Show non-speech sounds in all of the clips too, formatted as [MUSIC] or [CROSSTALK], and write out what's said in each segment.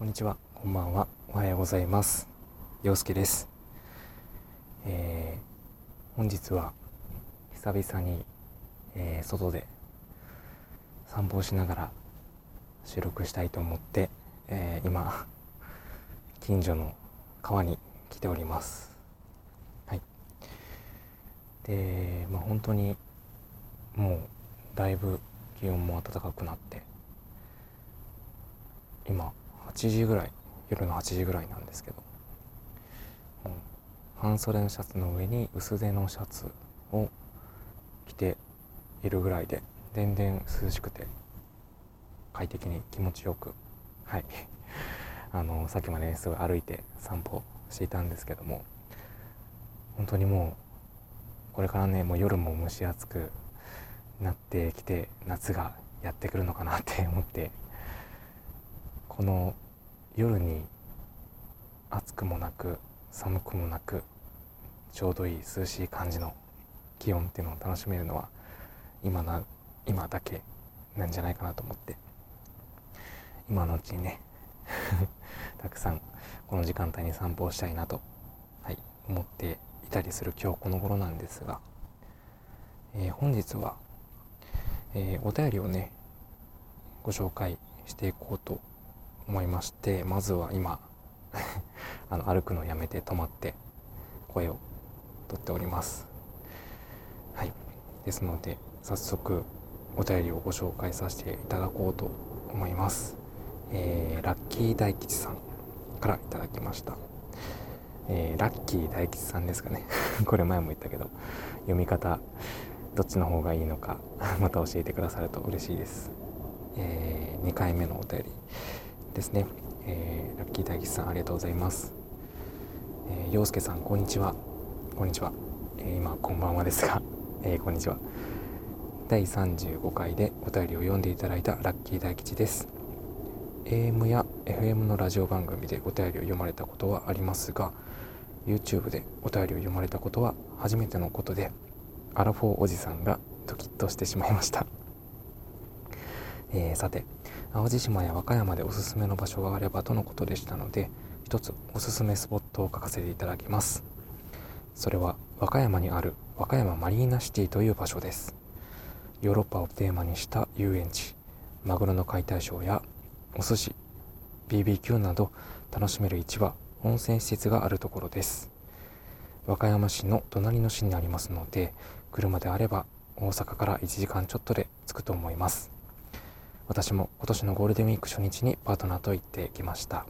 こんにちは、こんばんは、おはようございます。陽介です。えー、本日は久々に、えー、外で散歩をしながら収録したいと思って、えー、今近所の川に来ております。はい。で、まあ本当にもうだいぶ気温も暖かくなって今8時ぐらい夜の8時ぐらいなんですけど、うん、半袖のシャツの上に薄手のシャツを着ているぐらいで全然涼しくて快適に気持ちよくはい。[LAUGHS] あのさっきまで、すごい歩いて散歩していたんですけども本当にもうこれからねもう夜も蒸し暑くなってきて夏がやってくるのかなって思ってこの夜に暑くもなく寒くもなくちょうどいい涼しい感じの気温っていうのを楽しめるのは今な今だけなんじゃないかなと思って。今のうちにね [LAUGHS] たくさんこの時間帯に散歩をしたいなと、はい、思っていたりする今日この頃なんですが、えー、本日は、えー、お便りをねご紹介していこうと思いましてまずは今 [LAUGHS] あの歩くのをやめて止まって声をとっております。はい。ですので早速お便りをご紹介させていただこうと思います、えー、ラッキー大吉さんからいただきました。えー、ラッキー大吉さんですかね。[LAUGHS] これ前も言ったけど読み方どっちの方がいいのかまた教えてくださると嬉しいです、えー、2回目のお便り。ですね、えー、ラッキー大吉さんありがとうございます、えー、陽介さんこんにちは。こんにちは、えー、今こんばんはですが、[LAUGHS] えー、こんにちは。第35回でお便りを読んでいただいたラッキー大吉です。AM や FM のラジオ番組でお便りを読まれたことはありますが YouTube でお便りを読まれたことは初めてのことでアラフォーおじさんがドキッとしてしまいました、えー、さて淡路島や和歌山でおすすめの場所があればとのことでしたので一つおすすめスポットを書かせていただきます。それは和歌山にある和歌山マリーナシティという場所です。ヨーロッパをテーマにした遊園地マグロの解体ショーやお寿司 BBQ など楽しめる市場温泉施設があるところです。和歌山市の隣の市にありますので車であれば大阪から1時間ちょっとで着くと思います。私も今年のゴールデンウィーク初日にパートナーと行ってきました。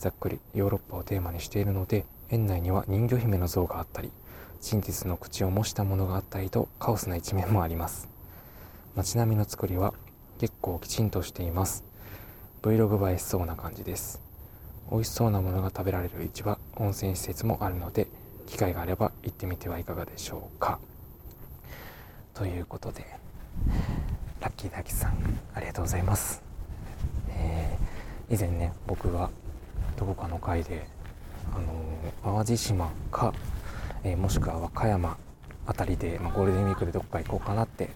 ざっくりヨーロッパをテーマにしているので園内には人魚姫の像があったり真実の口を模したものがあったりとカオスな一面もあります。街並みの作りは結構きちんとしています。Vlog 映えしそうな感じです。美味しそうなものが食べられる市場温泉施設もあるので機会があれば行ってみてはいかがでしょうか。ということで。ラッキー大吉さんありがとうございます、えー、以前ね僕がどこかの回であの淡路島か、えー、もしくは和歌山辺りで、まあ、ゴールデンウィークでどこか行こうかなって、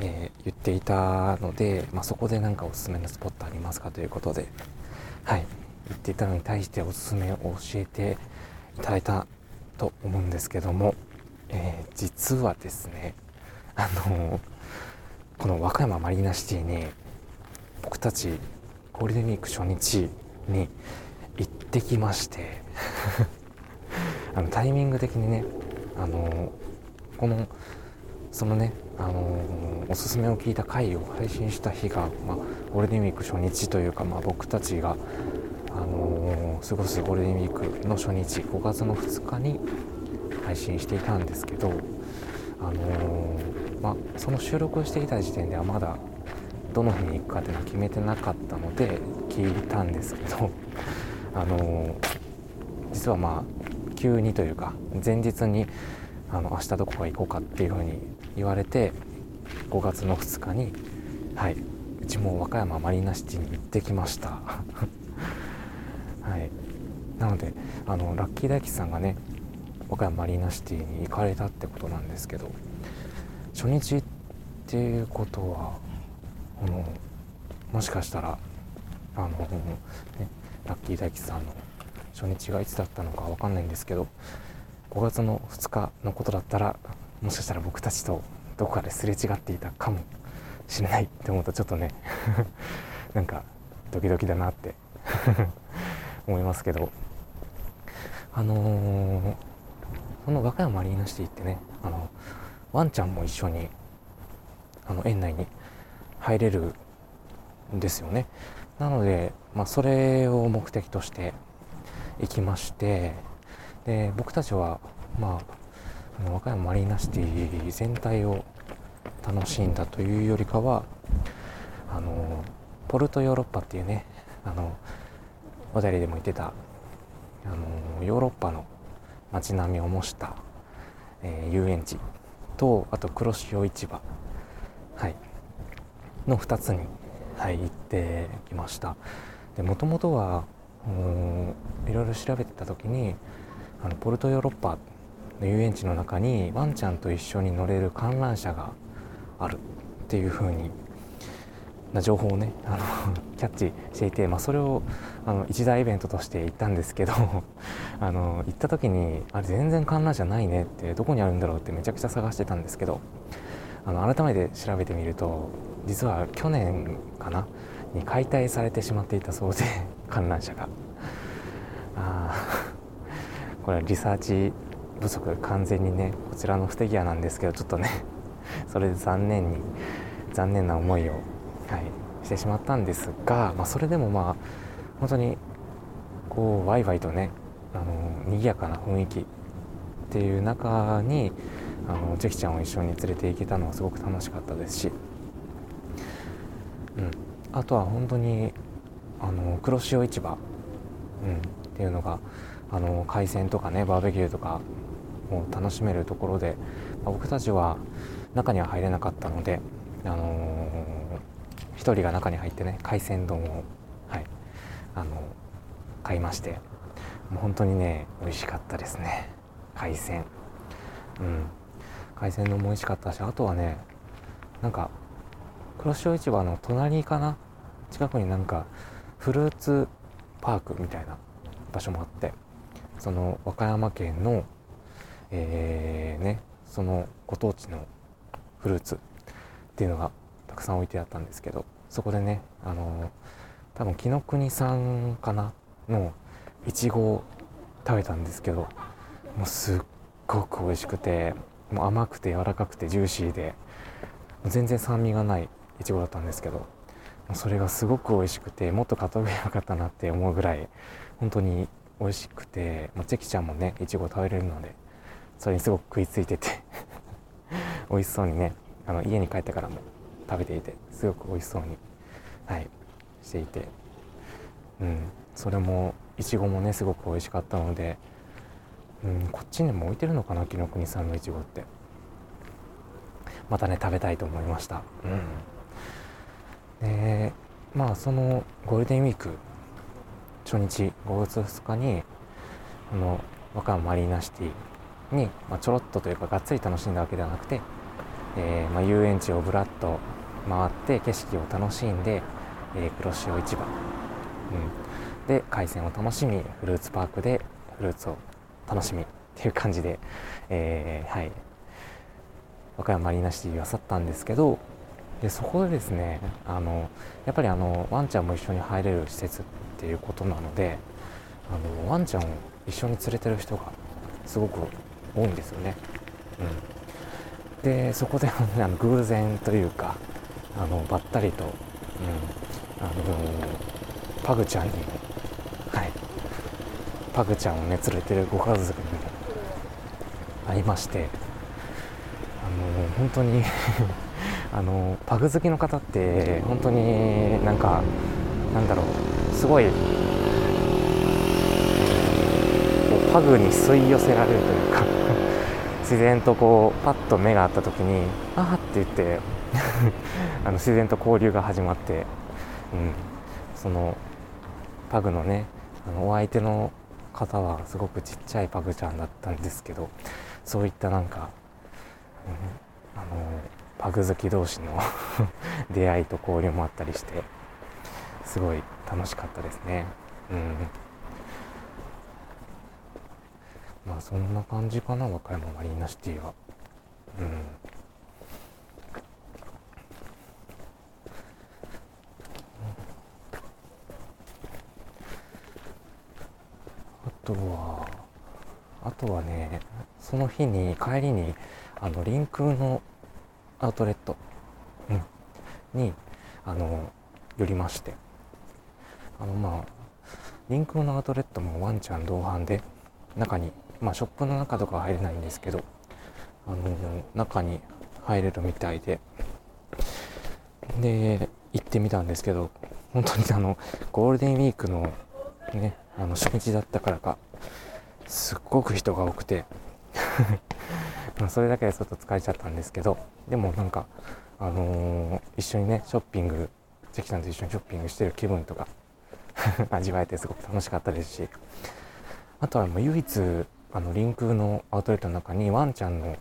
え、言っていたので、まあ、そこで何かおすすめのスポットありますかということではい言っていたのに対しておすすめを教えていただいたと思うんですけども、え、実はですねあのこの和歌山マリーナシティに僕たちゴールデンウィーク初日に行ってきまして [LAUGHS] あのタイミング的にねあのこのそのねあのおすすめを聞いた回を配信した日が、まあ、ゴールデンウィーク初日というか、まあ、僕たちが、あの過ごすゴールデンウィークの初日5月の2日に配信していたんですけど、あのまあ、その収録をしていた時点ではまだどの日に行くかっていうのは決めてなかったので聞いたんですけど [LAUGHS] あの実はまあ急にというか前日にあの明日どこか行こうかっていうふうに言われて5月の2日にはいうちも和歌山マリーナシティに行ってきました。[LAUGHS] はい。なのであのラッキー大吉さんがね和歌山マリーナシティに行かれたってことなんですけど。初日っていうことはあのもしかしたらあの、ね、ラッキー大吉さんの初日がいつだったのか分かんないんですけど5月の2日のことだったらもしかしたら僕たちとどこかですれ違っていたかもしれないって思うとちょっとね [LAUGHS] なんかドキドキだなって [LAUGHS] 思いますけど。あのー、その和歌山アリーナシティってねあのワンちゃんも一緒にあの園内に入れるんですよね。なので、まあ、それを目的として行きましてで僕たちは、まあ、和歌山マリーナシティ全体を楽しんだというよりかはあのポルトヨーロッパっていうねあのお便りでも言ってたあのヨーロッパの街並みを模した、えー、遊園地とあと黒潮市場、はい、の2つに、はい、行ってきました。でもともとはいろいろ調べてた時にあのポルトヨーロッパの遊園地の中にワンちゃんと一緒に乗れる観覧車があるっていう風にな情報をねあの [LAUGHS] キャッチしていて、まあ、それをあの一大イベントとして行ったんですけど [LAUGHS] あの行った時にあれ全然観覧車ないねってどこにあるんだろうってめちゃくちゃ探してたんですけどあの改めて調べてみると実は去年かなに解体されてしまっていたそうで [LAUGHS] 観覧車が。あこれはリサーチ不足完全にねこちらの不手際なんですけどちょっとねそれで残念に残念な思いを、はい、してしまったんですが、まあ、それでもまあ本当にこうワイワイとねあの賑やかな雰囲気っていう中にあのジェキちゃんを一緒に連れて行けたのはすごく楽しかったですし、うん、あとは本当にあの黒潮市場、うん、っていうのがあの海鮮とかねバーベキューとかも楽しめるところで、まあ、僕たちは中には入れなかったので、あのー、1人が中に入ってね海鮮丼を、はいあの買いまして。もう本当にね美味しかったですね。海鮮。うん。海鮮丼も美味しかったしあとはねなんか黒潮市場の隣かな？近くになんかフルーツパークみたいな場所もあってその和歌山県のえー、ねそのご当地のフルーツっていうのがたくさん置いてあったんですけどそこでねあの多分紀ノ国さんかな？のいちごを食べたんですけどもうすっごく美味しくてもう甘くて柔らかくてジューシーで全然酸味がないいちごだったんですけどそれがすごく美味しくてもっと買った方がよかったなって思うぐらい本当に美味しくてもうチェキちゃんもねいちご食べれるのでそれにすごく食いついてて美味しそうにねあの家に帰ってからも食べていてすごく美味しそうに、はい、していて、うん、それもいちごもねすごく美味しかったので、うん、こっちにも置いてるのかな紀ノ国産のいちごって。またね食べたいと思いました、うん、でまあそのゴールデンウィーク初日5月2日にあの和歌山マリーナシティに、まあ、ちょろっとというかがっつり楽しんだわけではなくて、えー、まあ、遊園地をぶらっと回って景色を楽しんで、えー、黒潮市場、うん、で海鮮を楽しみフルーツパークでフルーツを楽しみっていう感じで、えー、はい。和歌山マリーナシティを去ったんですけどでそこでですねあのやっぱりあのワンちゃんも一緒に入れる施設っていうことなのであのワンちゃんを一緒に連れてる人がすごく多いんですよね。うん、でそこであの偶然というかあのばったりと、うん、あのパグちゃんに、はい、パグちゃんをね連れてるご家族に会いましてあの本当に [LAUGHS] あのパグ好きの方って本当になんかなんだろうすごいパグに吸い寄せられるというか [LAUGHS] 自然とこうパッと目が合った時に「ああ」って言ってあの自然と交流が始まって、うん、そのパグのねあのお相手の方はすごくちっちゃいパグちゃんだったんですけどそういったなんか、うん、あのパグ好き同士の [LAUGHS] 出会いと交流もあったりしてすごい楽しかったですね。うん。まあそんな感じかな和歌山マリーナシティは。うん。とはあとはねその日に帰りにあの臨空のアウトレット、うん、にあの寄りまして。あのまあ臨空のアウトレットもワンちゃん同伴で中にまあショップの中とかは入れないんですけどあの中に入れるみたいで。で行ってみたんですけど本当にあのゴールデンウィークのねあの初日だったからか。すっごく人が多くて。[LAUGHS] それだけでちょっと疲れちゃったんですけど。でもなんかあのー、一緒にねショッピング関さんと一緒にショッピングしてる気分とか [LAUGHS] 味わえてすごく楽しかったですし。あとはもう唯一あのリンクのアウトレットの中にワンちゃんの、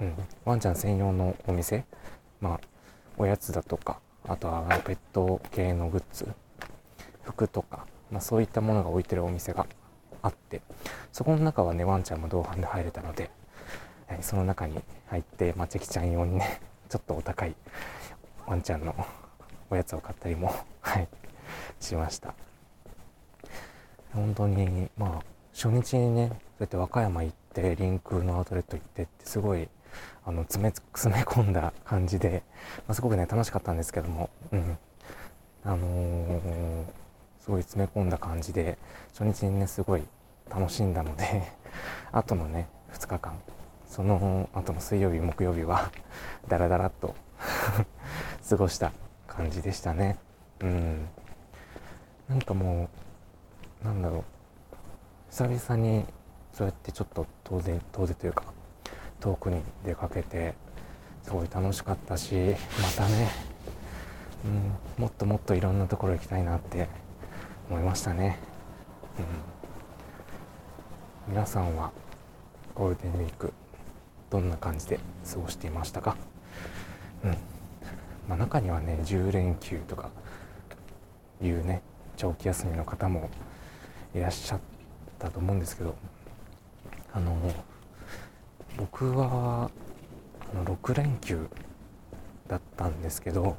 うん、ワンちゃん専用のお店まあおやつだとかあとはペット系のグッズ服とか、まあ、そういったものが置いてるお店があってそこの中はねワンちゃんも同伴で入れたので、えその中に入って、まあ、チェキちゃん用にね [LAUGHS] ちょっとお高いワンちゃんのおやつを買ったりも [LAUGHS] はいしました。本当にまあ初日にねそうやって和歌山行ってリンクのアウトレット行ってってすごいあの詰め詰め込んだ感じで、まあ、すごくね楽しかったんですけどもうん。あのー、すごい詰め込んだ感じで初日にねすごい楽しんだので [LAUGHS] あとのね2日間その後の水曜日木曜日は [LAUGHS] ダラダラっと [LAUGHS] 過ごした感じでしたね。うん。なんかもうなんだろう。久々にそうやってちょっと遠出遠出というか遠くに出かけてすごい楽しかったしまたね、うん、もっともっといろんなところ行きたいなって思いましたね、うん、皆さんはゴールデンウィークどんな感じで過ごしていましたか、うん。まあ、中にはね10連休とかいうね長期休みの方もいらっしゃったと思うんですけどあの僕はあの6連休だったんですけど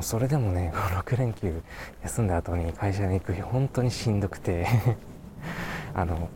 うそれでもね [LAUGHS] 6連休休んだ後に会社に行く日本当にしんどくて。[LAUGHS] あの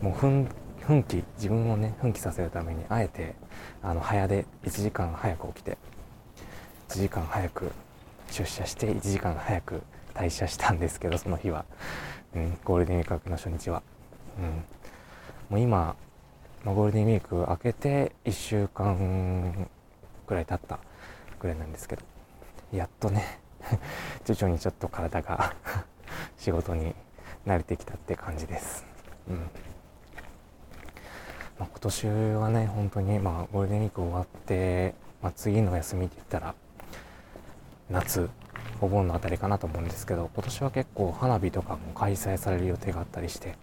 もう奮奮起自分をね奮起させるためにあえてあの早で1時間早く起きて1時間早く出社して1時間早く退社したんですけどその日は、うん、ゴールデンウィーク明けの初日は、うん、もう今、まあ、ゴールデンウィーク明けて1週間ぐらい経ったぐらいなんですけど。やっとね [LAUGHS] 徐々にちょっと体が [LAUGHS] 仕事に慣れてきたって感じです、うん。まあ、今年はね本当にまあゴールデンウィーク終わって、まあ、次の休みって言ったら夏お盆のあたりかなと思うんですけど今年は結構花火とかも開催される予定があったりして、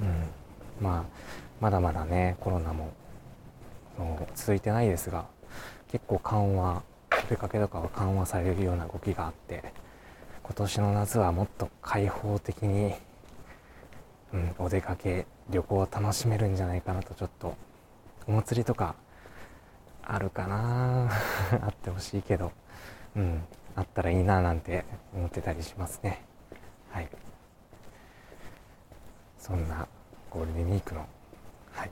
うん、まあまだまだねコロナも続いてないですが結構緩和出かけとかは緩和されるような動きがあって今年の夏はもっと開放的に、うん、お出かけ旅行を楽しめるんじゃないかなとちょっとお祭りとかあるかな [LAUGHS] あってほしいけどうんあったらいいななんて思ってたりしますね。はい。そんなゴールデンウィークのはい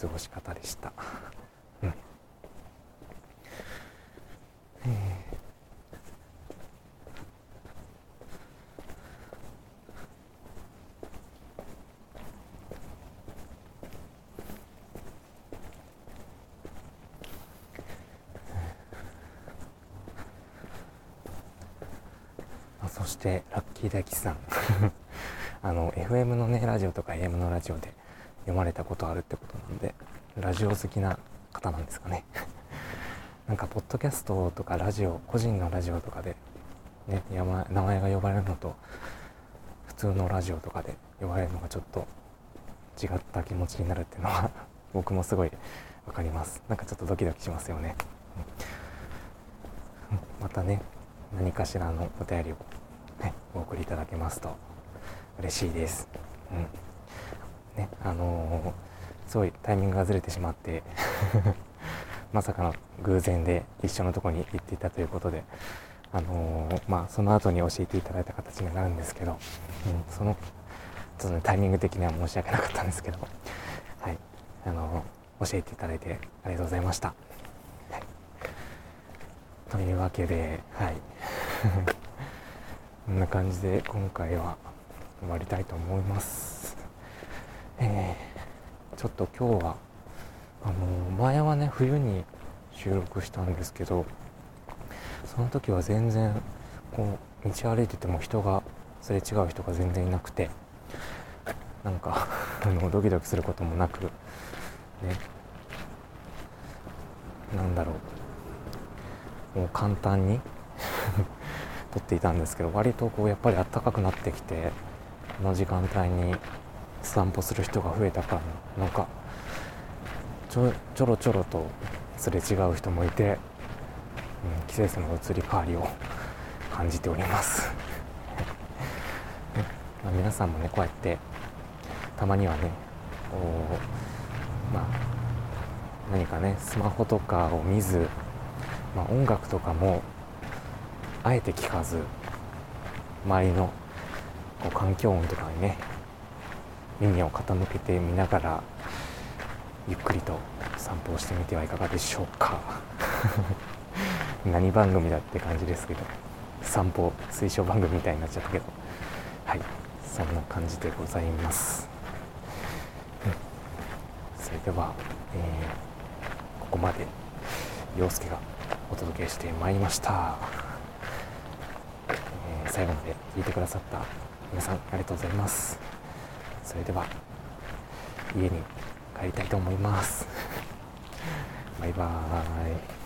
過ごし方でした。してラッキー大吉さん。[LAUGHS] あの FM のねラジオとか AM のラジオで読まれたことあるってことなんでラジオ好きな方なんですかね。[LAUGHS] なんかポッドキャストとかラジオ個人のラジオとかでね名前が呼ばれるのと普通のラジオとかで呼ばれるのがちょっと違った気持ちになるっていうのは [LAUGHS] 僕もすごい分かります。なんかちょっとドキドキしますよね、またね何かしらのお便りを、ね、お送りいただけますと嬉しいです。うんねあのー、すごいタイミングがずれてしまって [LAUGHS] まさかの偶然で一緒のとこに行っていたということで、あのー、まあ、その後に教えていただいた形になるんですけど、うん、そのちょっと、ね、タイミング的には申し訳なかったんですけど、はいあのー、教えていただいてありがとうございました。はい、というわけで、はい、こんな感じで今回は終わりたいと思います。えー、ちょっと今日はあの前はね冬に収録したんですけどその時は全然こう道歩いてても人がすれ違う人が全然いなくてなんか [LAUGHS] あのドキドキすることもなくねなんだろうもう簡単に撮っていたんですけど割とこうやっぱり暖かくなってきてこの時間帯に散歩する人が増えたかなんかちょちょろちょろとすれ違う人もいて、うん、季節の移り変わりを感じております。ね [LAUGHS] まあ、皆さんもねこうやってたまにはねまあ何かねスマホとかを見ず、まあ、音楽とかもあえて聞かず周りのこう環境音とかにね耳を傾けてみながらゆっくりと散歩をしてみてはいかがでしょうか。[LAUGHS] 何番組だって感じですけど散歩推奨番組みたいになっちゃったけど。はいそんな感じでございます、うん、それでは、えー、ここまで陽介がお届けしてまいりました、最後まで聞いてくださった皆さんありがとうございます。それでは家に帰りたいと思います。バイバーイ。